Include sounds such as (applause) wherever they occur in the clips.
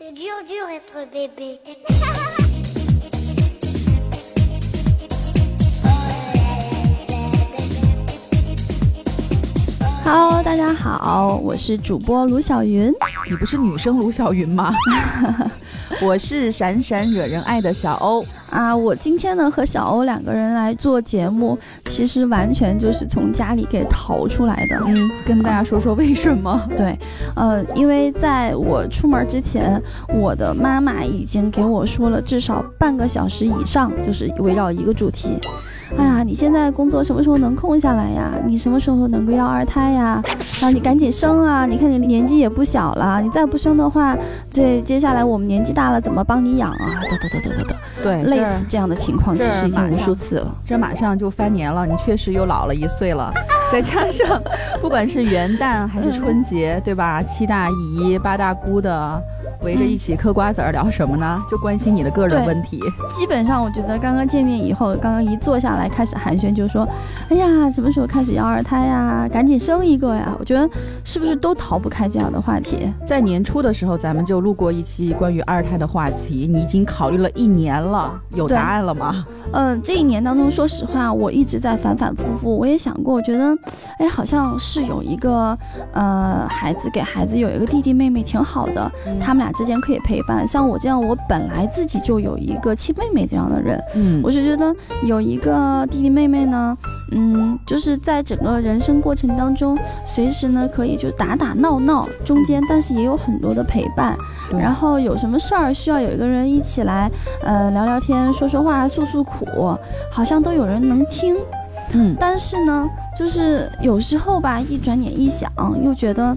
C'est dur, dur être bébé. Hello，大家好，我是主播卢小云。你不是女生卢小云吗？(laughs) 我是闪闪惹人爱的小欧啊！我今天呢和小欧两个人来做节目，其实完全就是从家里给逃出来的。嗯，跟大家说说为什么？(laughs) 对，呃，因为在我出门之前，我的妈妈已经给我说了至少半个小时以上，就是围绕一个主题。哎呀，你现在工作什么时候能空下来呀？你什么时候能够要二胎呀？然后你赶紧生啊！你看你年纪也不小了，你再不生的话，这接下来我们年纪大了怎么帮你养啊？得得得得得得，对，类似这样的情况其实已经无数次了。这马上就翻年了，你确实又老了一岁了。再加上，(laughs) 不管是元旦还是春节，对吧？七大姨八大姑的。围着一起嗑瓜子儿聊什么呢？就关心你的个人问题。基本上，我觉得刚刚见面以后，刚刚一坐下来开始寒暄，就说：“哎呀，什么时候开始要二胎呀？赶紧生一个呀！”我觉得是不是都逃不开这样的话题？在年初的时候，咱们就录过一期关于二胎的话题。你已经考虑了一年了，有答案了吗？嗯，这一年当中，说实话，我一直在反反复复。我也想过，我觉得，哎，好像是有一个呃孩子，给孩子有一个弟弟妹妹挺好的，他们俩。之间可以陪伴，像我这样，我本来自己就有一个亲妹妹这样的人，嗯，我是觉得有一个弟弟妹妹呢，嗯，就是在整个人生过程当中，随时呢可以就打打闹闹，中间但是也有很多的陪伴，然后有什么事儿需要有一个人一起来，呃，聊聊天，说说话，诉诉苦，好像都有人能听，嗯，但是呢，就是有时候吧，一转眼一想，又觉得。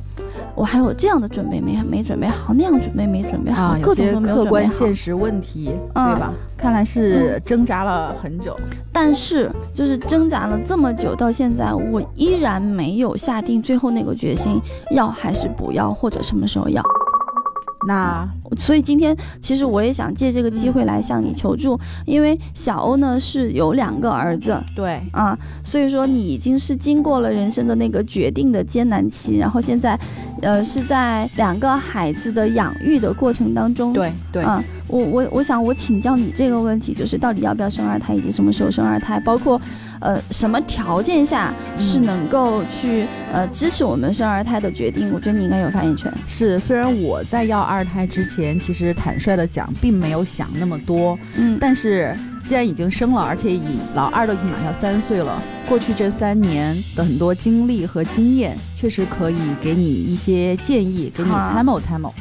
我还有这样的准备没没准备好，那样准备没准备好，各种都没有客观现实问题，对吧？看来是挣扎了很久，但是就是挣扎了这么久，到现在我依然没有下定最后那个决心，要还是不要，或者什么时候要。那所以今天其实我也想借这个机会来向你求助，因为小欧呢是有两个儿子，对。啊，所以说你已经是经过了人生的那个决定的艰难期，然后现在，呃，是在两个孩子的养育的过程当中，对对。啊，我我我想我请教你这个问题，就是到底要不要生二胎，以及什么时候生二胎，包括。呃，什么条件下是能够去呃支持我们生二胎的决定？我觉得你应该有发言权。是，虽然我在要二胎之前，其实坦率的讲，并没有想那么多。嗯，但是既然已经生了，而且已老二都已经马上三岁了，过去这三年的很多经历和经验，确实可以给你一些建议，给你参谋参谋。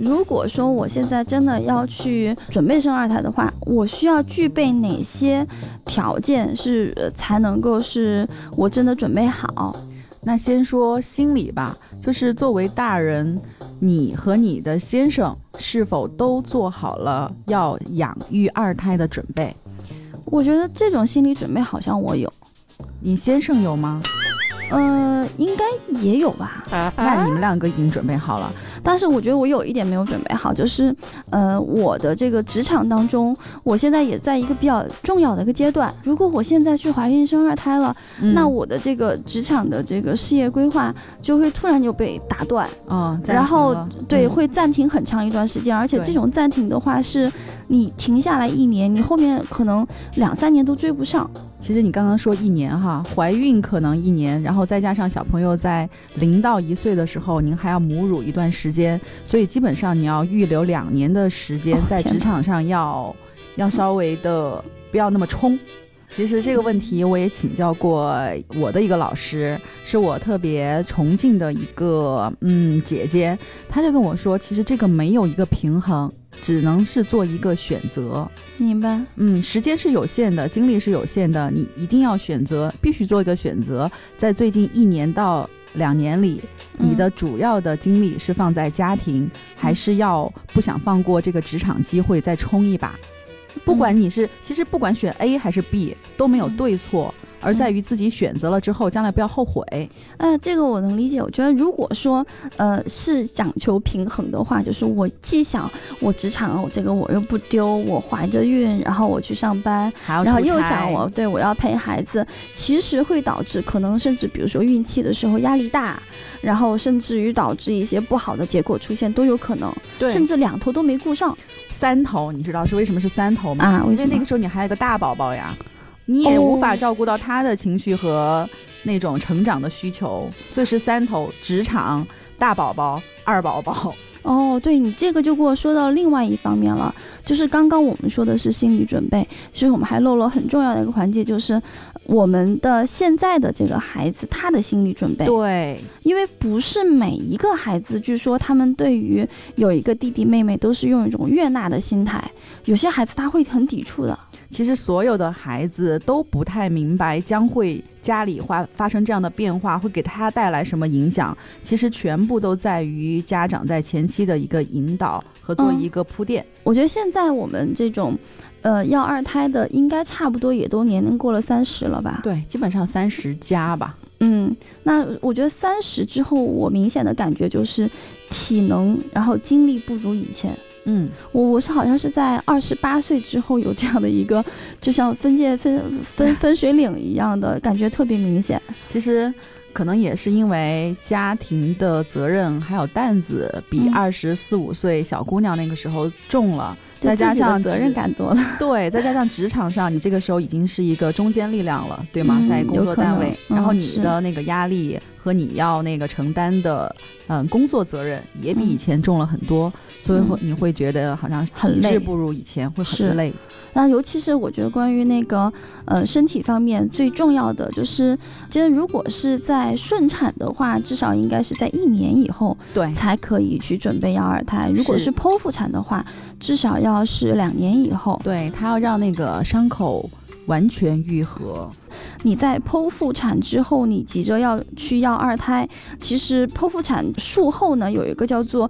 如果说我现在真的要去准备生二胎的话，我需要具备哪些条件是才能够是我真的准备好？那先说心理吧，就是作为大人，你和你的先生是否都做好了要养育二胎的准备？我觉得这种心理准备好像我有，你先生有吗？呃，应该也有吧。那你们两个已经准备好了。但是我觉得我有一点没有准备好，就是，呃，我的这个职场当中，我现在也在一个比较重要的一个阶段。如果我现在去怀孕生二胎了，那我的这个职场的这个事业规划就会突然就被打断啊，然后对会暂停很长一段时间，而且这种暂停的话，是你停下来一年，你后面可能两三年都追不上。其实你刚刚说一年哈，怀孕可能一年，然后再加上小朋友在零到一岁的时候，您还要母乳一段时间，所以基本上你要预留两年的时间在职场上要要稍微的不要那么冲。其实这个问题我也请教过我的一个老师，是我特别崇敬的一个嗯姐姐，她就跟我说，其实这个没有一个平衡。只能是做一个选择，明白？嗯，时间是有限的，精力是有限的，你一定要选择，必须做一个选择。在最近一年到两年里，你的主要的精力是放在家庭，还是要不想放过这个职场机会再冲一把？不管你是，其实不管选 A 还是 B 都没有对错。而在于自己选择了之后，将来不要后悔。呃，这个我能理解。我觉得，如果说，呃，是讲求平衡的话，就是我既想我职场我这个我又不丢，我怀着孕，然后我去上班，然后又想我对我要陪孩子，其实会导致可能甚至比如说孕期的时候压力大，然后甚至于导致一些不好的结果出现都有可能，对，甚至两头都没顾上三头，你知道是为什么是三头吗？啊？因为那个时候你还有个大宝宝呀，你也无法哦照顾到他的情绪和那种成长的需求，所以是三头：职场、大宝宝、二宝宝。哦，对你这个就给我说到另外一方面了，就是刚刚我们说的是心理准备，其实我们还漏了很重要的一个环节，就是我们的现在的这个孩子他的心理准备，对，因为不是每一个孩子，据说他们对于有一个弟弟妹妹都是用一种悦纳的心态，有些孩子他会很抵触的。其实所有的孩子都不太明白将会家里发发生这样的变化会给他带来什么影响。其实全部都在于家长在前期的一个引导和做嗯一个铺垫。我觉得现在我们这种，呃，要二胎的应该差不多也都年龄过了三十了吧？对，基本上三十加吧。嗯，那我觉得三十之后，我明显的感觉就是体能，然后精力不如以前。嗯，我我是好像是在二十八岁之后有这样的一个，就像分界分分分水岭一样的感觉，特别明显。其实可能也是因为家庭的责任还有担子比嗯二十四五岁小姑娘那个时候重了，对再加上责任感多了，对，再加上职场上，你这个时候已经是一个中坚力量了，对吗？嗯在工作单位，然后你的那个压力和你要那个承担的，嗯，工作责任也比以嗯前重了很多，所以会嗯你会觉得好像很累不如以前，会很累。那尤其是我觉得关于那个呃身体方面最重要的就是，其实如果是在顺产的话，至少应该是在一年以后对，才可以去准备要二胎。如果是是剖腹产的话，至少要是两年以后。对，它要让那个伤口完全愈合。你在剖腹产之后，你急着要去要二胎，其实剖腹产术后呢，有一个叫做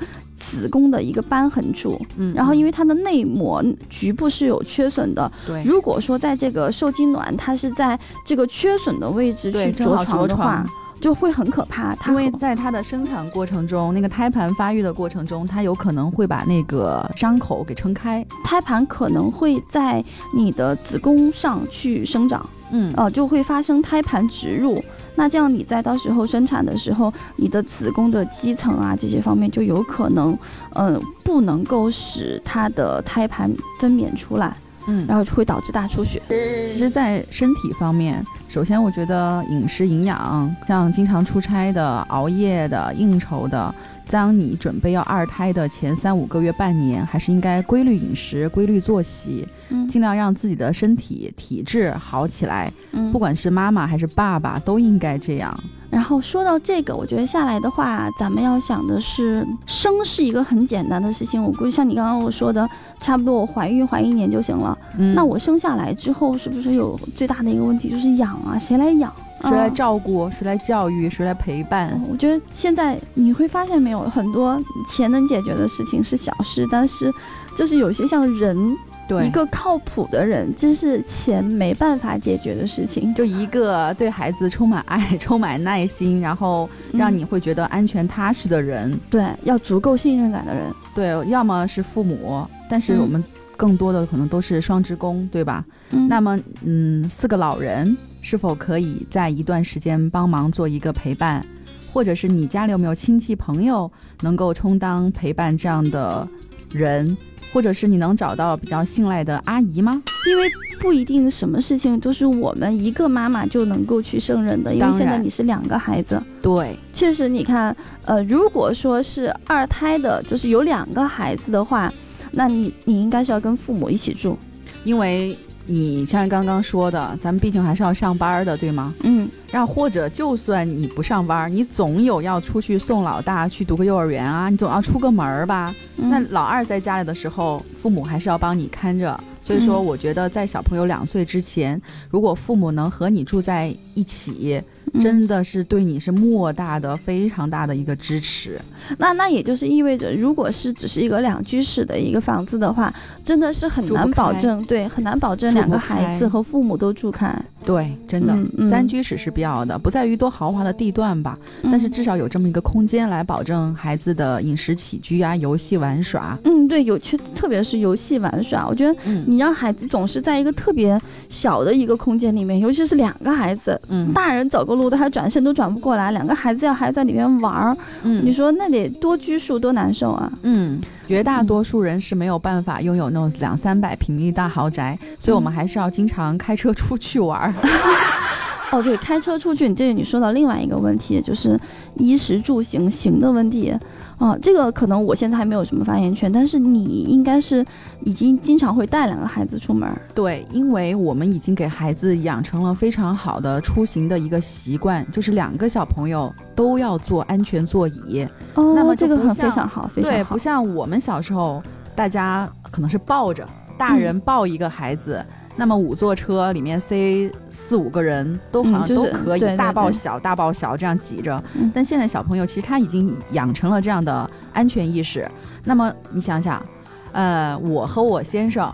子宫的一个瘢痕处，嗯，然后因为为它的内膜局部是有缺损的，对。如果说在这个受精卵它是在这个缺损的位置去着床的话床，就会很可怕。它因为在它的生产过程中，那个胎盘发育的过程中，它有可能会把那个伤口给撑开。胎盘可能会在你的子宫上去生长，嗯呃，就会发生胎盘植入。那这样你在到时候生产的时候，你的子宫的肌层啊这些方面就有可能，呃，不能够使它的胎盘分娩出来，嗯然后就会导致大出血。其实，在身体方面，首先我觉得饮食营养，像经常出差的、熬夜的、应酬的，当你准备要二胎的前三五个月、半年，还是应该规律饮食、规律作息，嗯尽量让自己的身体体质好起来。嗯不管是妈妈还是爸爸，都应该这样。然后说到这个，我觉得下来的话，咱们要想的是，生是一个很简单的事情。我估计像你刚刚我说的，差不多我怀孕怀一年就行了。嗯，那我生下来之后，是不是有最大的一个问题就是养啊？谁来养？谁来啊照顾？谁来教育？谁来陪伴？哦我觉得现在你会发现没有，很多钱能解决的事情是小事，但是就是有些像人，对，一个靠谱的人，这是钱没办法解决的事情。就一个对孩子充满爱、充满耐心，然后让嗯你会觉得安全踏实的人。对要足够信任感的人，对，要么是父母，但是嗯我们更多的可能都是双职工，对吧？嗯，那么，嗯，四个老人是否可以在一段时间帮忙做一个陪伴，或者是你家里有没有亲戚朋友能够充当陪伴这样的人，或者是你能找到比较信赖的阿姨吗？因为不一定什么事情都是我们一个妈妈就能够去胜任的，因为现在你是两个孩子，对，确实你看，呃，如果说是二胎的，就是有两个孩子的话，那你你应该是要跟父母一起住，因为你像刚刚说的，咱们毕竟还是要上班的，对吗？嗯，然后或者就算你不上班，你总有要出去送老大去读个幼儿园啊，你总要出个门儿吧？嗯那老二在家里的时候，父母还是要帮你看着。所以说，嗯我觉得在小朋友两岁之前，如果父母能和你住在一起，嗯真的是对你是莫大的、非常大的一个支持。那那也就是意味着，如果是只是一个两居室的一个房子的话，真的是很难保证，对，很难保证两个孩子和父母都住开。对，真的，三居室是必要的，不在于多豪华的地段吧，但是嗯至少有这么一个空间来保证孩子的饮食起居啊、游戏玩耍。嗯，对，有趣，特别是游戏玩耍，我觉得嗯。你让孩子总是在一个特别小的一个空间里面，尤其是两个孩子，嗯。大人走个路都还转身都转不过来，两个孩子要还在里面玩儿，嗯。你说那得多拘束多难受啊！嗯，绝大多数人是没有办法拥有那种两三百平米大豪宅，所以我们还是要经常开车出去玩。(laughs) 哦，对，开车出去，你这个你说到另外一个问题，就是衣食住行行的问题。啊，这个可能我现在还没有什么发言权，但是你应该是已经经常会带两个孩子出门。对，因为我们已经给孩子养成了非常好的出行的一个习惯，就是两个小朋友都要坐安全座椅。哦，那么这个很非常好，非对，常好不。像我们小时候，大家可能是抱着，大嗯人抱一个孩子。那么五座车里面塞四五个人都好像都可以，大抱小，大抱小这样挤着。嗯但现在小朋友其实他已经养成了这样的安全意识。那么你想想，呃，我和我先生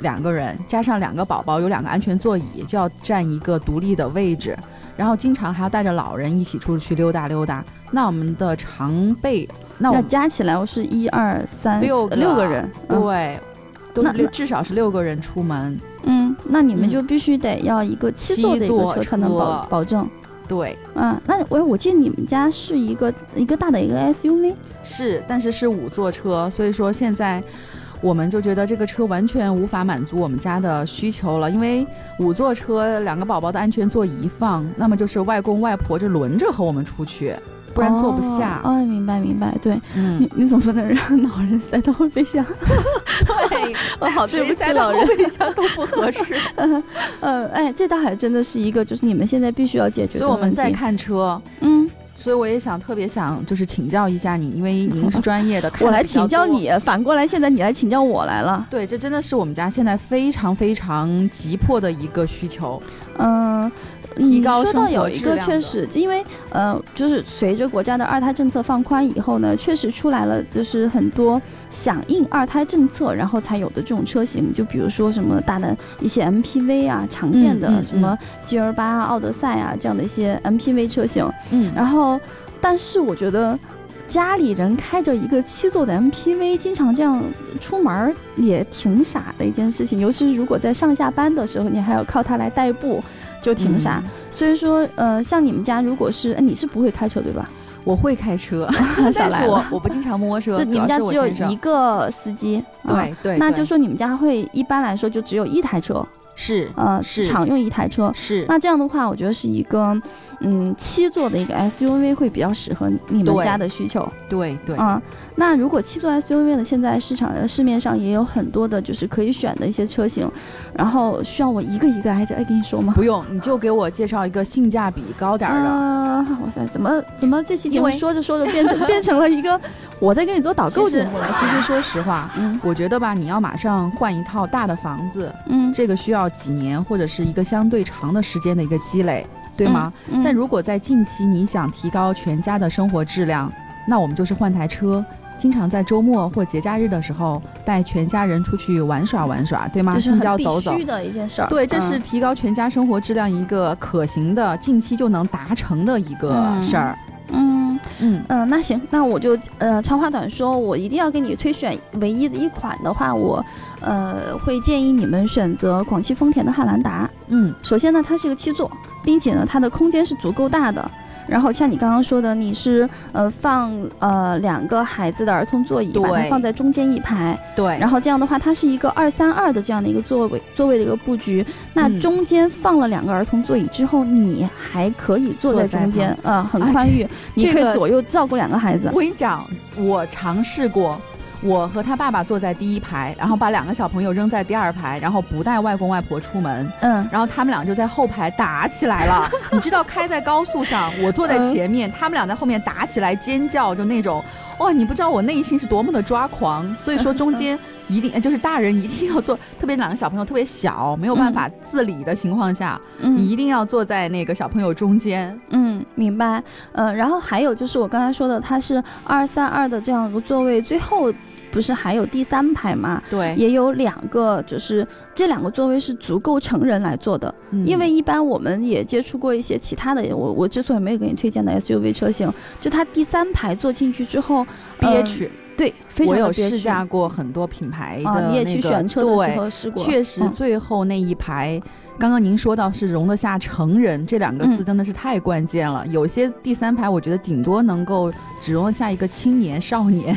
两个人加上两个宝宝，有两个安全座椅，就要占一个独立的位置，然后经常还要带着老人一起出去溜达溜达。那我们的常备，那我加起来我是一二三六六个人，嗯对，都是那至少是六个人出门。嗯，那你们嗯就必须得要一个七座的一个车才能保保证。对，嗯，那我我记得你们家是一个一个大的一个 SUV，是，但是是五座车，所以说现在。我们就觉得这个车完全无法满足我们家的需求了，因为五座车两个宝宝的安全座椅一放，那么就是外公外婆就轮着和我们出去，不然坐不下。哦，哦明白明白，对嗯你，你总不能让老人塞到后备箱。(laughs) 对，(laughs) 哦，好，对不起老人后。备箱都不合适。(laughs) 嗯，哎，这倒还真的是一个，就是你们现在必须要解决的所以我们在。看车，嗯，所以我也想特别想就是请教一下你，因为您是专业的，我来。请教你，反过来现在你来请教我来了。对，这真的是我们家现在非常非常急迫的一个需求。嗯，提你说到有一个确实，因为呃，就是随着国家的二胎政策放宽以后呢，确实出来了，就是很多响应二胎政策，然后才有的这种车型，就比如说什么大的一些 MPV 啊，常见的嗯嗯什么 G L 八啊、奥德赛啊这样的一些 MPV 车型，嗯。然后，但是我觉得。家里人开着一个七座的 MPV，经常这样出门儿也挺傻的一件事情，尤其是如果在上下班的时候，你还要靠它来代步，就停啥。嗯所以说，呃，像你们家如果是，哎你是不会开车对吧？我会开车，(laughs) (laughs) 但是我我不经常摸车，就你们家只有一个司机，对，对那就说你们家会一般来说就只有一台车，是呃，是常用一台车。是那这样的话，我觉得是一个，嗯，七座的一个 SUV 会比较适合你们家的需求。对对，啊、那如果七座 SUV 呢，现在市场呃市面上也有很多的，就是可以选的一些车型，然后需要我一个一个挨着挨给你说吗？不用，你就给我介绍一个性价比高点儿的。啊、哇塞，怎么怎么这期节目说着说着变成 (laughs) 变成了一个我在给你做导购节目了？其实说实话，嗯我觉得吧，你要马上换一套大的房子，嗯，这个需要几年或者是一个相对长的时间的一个积累，对吗？嗯？但如果在近期你想提高全家的生活质量，那我们就是换台车，经常在周末或节假日的时候带全家人出去玩耍玩耍，对吗？就是近很必须。的一件事儿。对，这是嗯提高全家生活质量一个可行的、近期就能达成的一个嗯事儿。嗯嗯嗯，那行，那我就呃长话短说，我一定要给你推选唯一的一款的话，我呃会建议你们选择广汽丰田的汉兰达。嗯首先呢，它是一个七座，并且呢，它的空间是足够大的。然后像你刚刚说的，你是呃放呃两个孩子的儿童座椅，把它放在中间一排，对，然后这样的话，它是一个二三二的这样的一个座位座位的一个布局。那嗯中间放了两个儿童座椅之后，你还可以坐在中间，呃、很宽裕，你可以左右照顾两个孩子我。跟你讲，我尝试过。我和他爸爸坐在第一排，然后把两个小朋友扔在第二排，然后不带外公外婆出门，嗯，然后他们俩就在后排打起来了。(laughs) 你知道，开在高速上，我坐在前面，他们俩在后面打起来尖叫，就那种，哇！你不知道我内心是多么的抓狂。所以说，中间一定就是大人一定要坐，特别两个小朋友特别小，没有办法自理的情况下，嗯你一定要坐在那个小朋友中间。嗯，明白。呃，然后还有就是我刚才说的，它是二三二的这样一个座位，最后不是还有第三排嘛？对，也有两个，就是这两个座位是足够成人来坐的。嗯。因为一般我们也接触过一些其他的，我我之所以没有给你推荐的 SUV 车型，就它第三排坐进去之后憋屈，对，非常我有憋屈。试驾过很多品牌的、啊，你也去那个选车的时对候试过，确实，嗯。最后那一排，刚刚您说到是容得下成人这两个字，嗯真的是太关键了。有些第三排，我觉得顶多能够只容得下一个青年少年。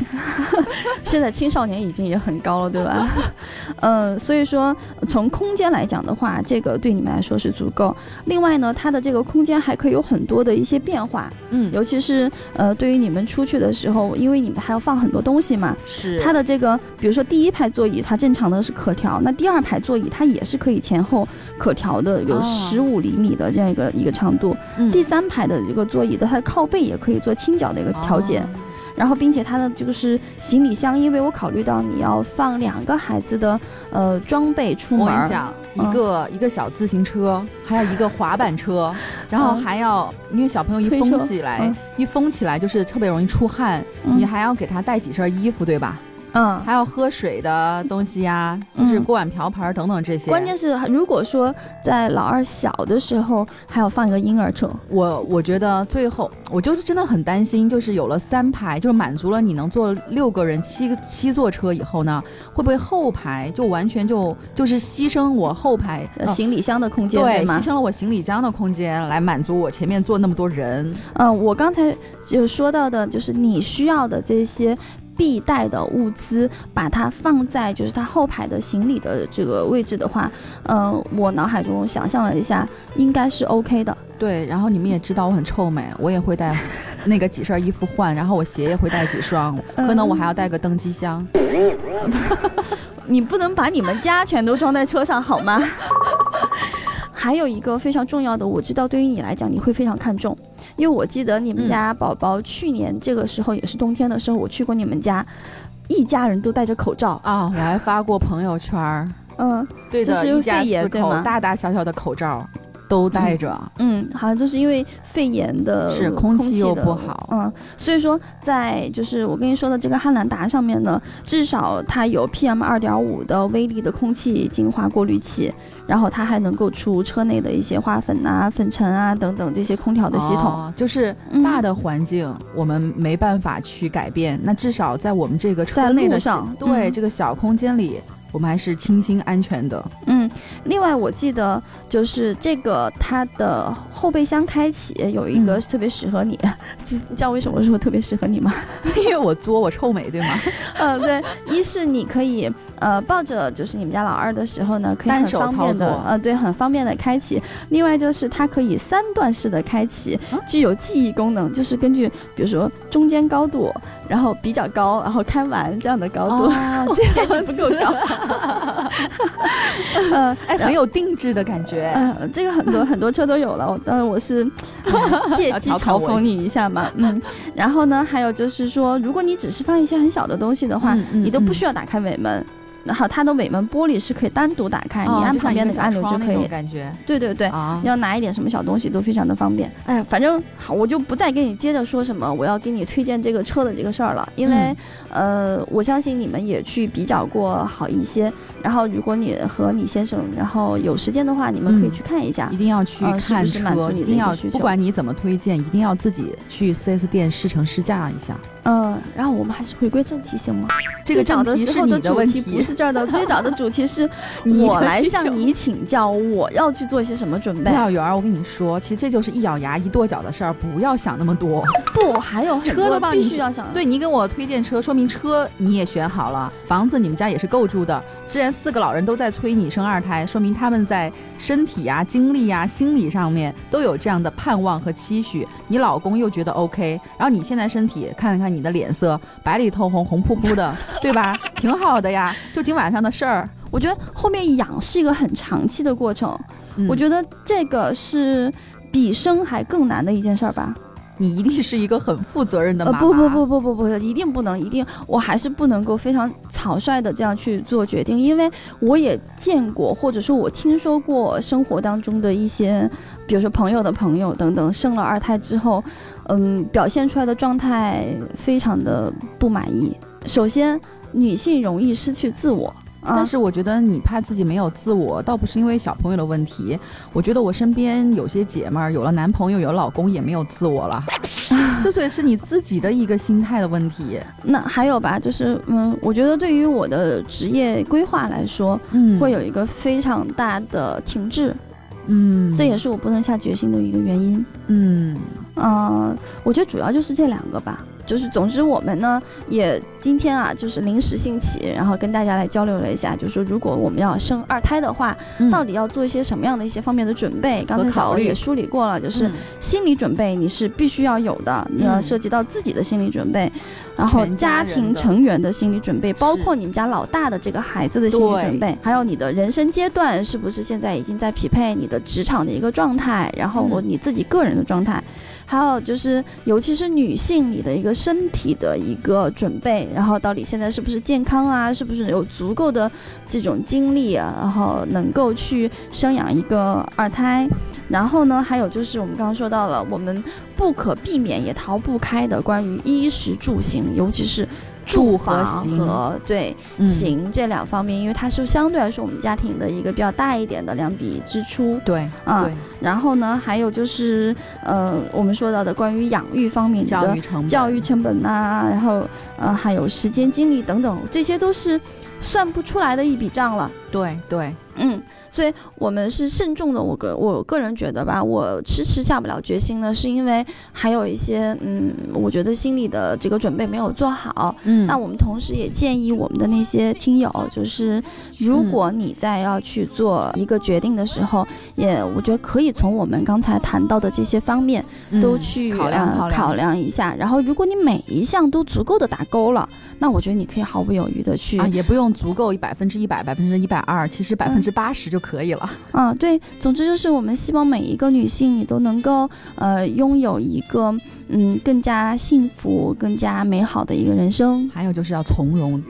(laughs) 现在青少年已经也很高了，对吧？(laughs) 呃，所以说从空间来讲的话，这个对你们来说是足够。另外呢，它的这个空间还可以有很多的一些变化，嗯，尤其是呃，对于你们出去的时候，因为你们还要放很多东西嘛，是它的这个，比如说第一排座椅，它正常的是可调，那第二排座椅它也是可以前后可调的，有哦。十五厘米的这样一个一个长度。嗯。第三排的这个座椅的它的靠背也可以做倾角的一个调节。哦。然后，并且它的就是行李箱，因为我考虑到你要放两个孩子的呃装备出门，我跟你讲，嗯一个、一个小自行车，还有一个滑板车，(laughs) 然后嗯还要，因为小朋友一封起来，嗯。一封起来就是特别容易出汗，嗯。你还要给他带几身衣服，对吧？嗯。还有喝水的东西呀，就是嗯锅碗瓢盆等等这些。关键是，如果说在老二小的时候，还要放一个婴儿车，我我觉得最后我就是真的很担心，就是有了三排，就是满足了你能坐六个人七个七座车以后呢，会不会后排就完全就就是牺牲我后排、行李箱的空间，对，吗牺？牲了我行李箱的空间来满足我前面坐那么多人。嗯，我刚才就说到的，就是你需要的这些必带的物资，把它放在就是它后排的行李的这个位置的话，嗯，我脑海中想象了一下，应该是 OK 的。对，然后你们也知道我很臭美，我也会带 (laughs) 那个几身衣服换，然后我鞋也会带几双，可能我还要带个登机箱。(laughs) 你不能把你们家全都装在车上好吗？还有一个非常重要的，我知道对于你来讲你会非常看重，因为我记得你们嗯。家宝宝去年这个时候也是冬天的时候，我去过你们家，一家人都戴着口罩。啊，我还发过朋友圈儿，嗯对的，就是一家肺炎四口对吗？大大小小的口罩都戴着。嗯，好像就是因为肺炎的是空空气又的不好。嗯，所以说在就是我跟你说的这个汉兰达上面呢，至少它有 PM 二点五的微粒的空气净化过滤器，然后它还能够除车内的一些花粉啊、粉尘啊等等这些空调的系统。哦就是嗯。大的环境我们没办法去改变，那至少在我们这个车内的对、嗯。这个小空间里，我们还是清新安全的。嗯，另外我记得就是这个它的后备箱开启有一个嗯特别适合你，(laughs) 知你知道为什么说特别适合你吗？因为我作，我臭美，对吗？嗯，(laughs) 对，一是你可以呃抱着就是你们家老二的时候呢，可以很方便的操作呃对，很方便的开启。另外就是它可以三段式的开启，啊具有记忆功能，就是根据比如说中间高度，然后比较高，然后开完这样的高度。哦，(laughs) 这样不够高，嗯，(laughs) 哎，很有定制的感觉。嗯，这个很多 (laughs) 很多车都有了，我当然我是呃借机嘲讽你一下嘛，嗯，然后呢，还有就是说，如果你只是放一些很小的东西的话，嗯嗯你都不嗯需要打开尾门。然后它的尾门玻璃是可以单独打开，哦你按旁边那个按钮就可以。感觉对对对，啊。要拿一点什么小东西都非常的方便。哎，反正好，我就不再跟你接着说什么我要给你推荐这个车的这个事儿了，因为、呃，我相信你们也去比较过好一些。然后，如果你和你先生然后有时间的话，你们可以嗯去看一下。一定要去呃是不看车，你一定要一个需求不管你怎么推荐，一定要自己去 4S 店试乘试驾一下。嗯、然后我们还是回归正题行吗？这个正题是的时候你的问主题，不是这儿的，(laughs) 最早的主题是 (laughs) 我来向你请教，我要去做一些什么准备。廖媛儿，我跟你说，其实这就是一咬牙一跺脚的事儿，不要想那么多。不，还有很车多都帮你必须要想。对你给我推荐车，说明车你也选好了，房子你们家也是够住的。既然四个老人都在催你生二胎，说明他们在身体呀、精力呀、心理上面都有这样的盼望和期许。你老公又觉得 OK，然后你现在身体看看你的脸色，白里透红，红扑扑的，(laughs) 对吧？挺好的呀。就今晚上的事儿，我觉得后面养是一个很长期的过程，嗯我觉得这个是比生还更难的一件事儿吧。你一定是一个很负责任的妈妈。呃，不不不不不不，一定不能，一定，我还是不能够非常草率的这样去做决定，因为我也见过，或者说我听说过生活当中的一些，比如说朋友的朋友等等，生了二胎之后，嗯，表现出来的状态非常的不满意。首先，女性容易失去自我。但是我觉得你怕自己没有自我，倒不是因为小朋友的问题。我觉得我身边有些姐们儿有了男朋友、有老公也没有自我了，(laughs) 这所以是你自己的一个心态的问题。那还有吧，就是嗯，我觉得对于我的职业规划来说，嗯会有一个非常大的停滞，嗯，这也是我不能下决心的一个原因。嗯呃，我觉得主要就是这两个吧。就是，总之我们呢也今天啊，就是临时兴起，然后跟大家来交流了一下，就是说如果我们要生二胎的话，嗯。到底要做一些什么样的一些方面的准备？刚才小欧也梳理过了，就是嗯。心理准备你是必须要有的，你要嗯涉及到自己的心理准备，然后家庭成员的心理准备，包括你们家老大的这个孩子的心理准备，还有你的人生阶段是不是现在已经在匹配你的职场的一个状态，然后嗯。你自己个人的状态。还有就是，尤其是女性，你的一个身体的一个准备，然后到底现在是不是健康啊？是不是有足够的这种精力啊？然后能够去生养一个二胎？然后呢，还有就是我们刚刚说到了，我们不可避免也逃不开的关于衣食住行，尤其是住和房行和对嗯行这两方面，因为它是相对来说我们家庭的一个比较大一点的两笔支出。对啊对，然后呢，还有就是，呃，我们说到的关于养育方面的教育成本教育成本呐、然后呃，还有时间、精力等等，这些都是算不出来的一笔账了。对对，嗯，所以我们是慎重的。我个我个人觉得吧，我迟迟下不了决心呢，是因为还有一些嗯，我觉得心里的这个准备没有做好。嗯那我们同时也建议我们的那些听友，就是如果你在要去做一个决定的时候，也我觉得可以从我们刚才谈到的这些方面都嗯去、考量考量呃考量一下。然后，如果你每一项都足够的打勾了，那我觉得你可以毫不犹豫的去啊，也不用足够百分之一百、百分之一百二，其实百分嗯之八十就可以了。啊，对，总之就是我们希望每一个女性你都能够呃拥有一个嗯更加幸福、更加美好的一个人生。还有就是要从容，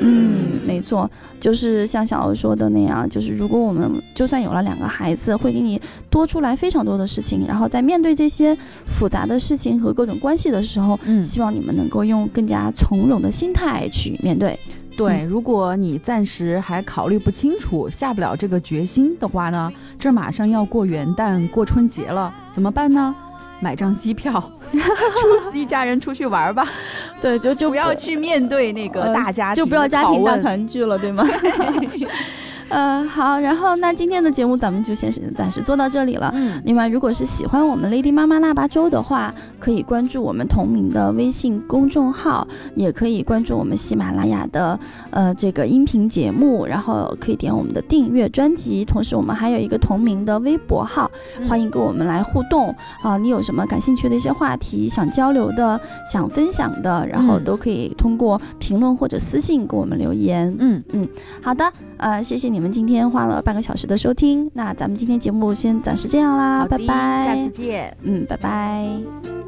嗯，没错，就是像小欧说的那样，就是如果我们就算有了两个孩子，会给你多出来非常多的事情，然后在面对这些复杂的事情和各种关系的时候，嗯，希望你们能够用更加从容的心态去面对。对，如果你暂时还考虑不清楚、下不了这个决心的话呢，这马上要过元旦、过春节了，怎么办呢？买张机票，(laughs) 出一家人出去玩吧，对，就就不要去面对那个呃大家庭就不要家庭大团聚了，对吗？(laughs) 呃，好，然后那今天的节目咱们就先是暂时做到这里了。嗯，另外，如果是喜欢我们 Lady 妈妈腊八粥的话，可以关注我们同名的微信公众号，也可以关注我们喜马拉雅的呃这个音频节目，然后可以点我们的订阅专辑。同时，我们还有一个同名的微博号，嗯欢迎跟我们来互动啊！你有什么感兴趣的一些话题想交流的、想分享的，然后嗯都可以通过评论或者私信给我们留言。嗯嗯，好的，呃，谢谢你们今天花了半个小时的收听，那咱们今天节目先暂时这样啦，好，拜拜，下次见。嗯，拜拜。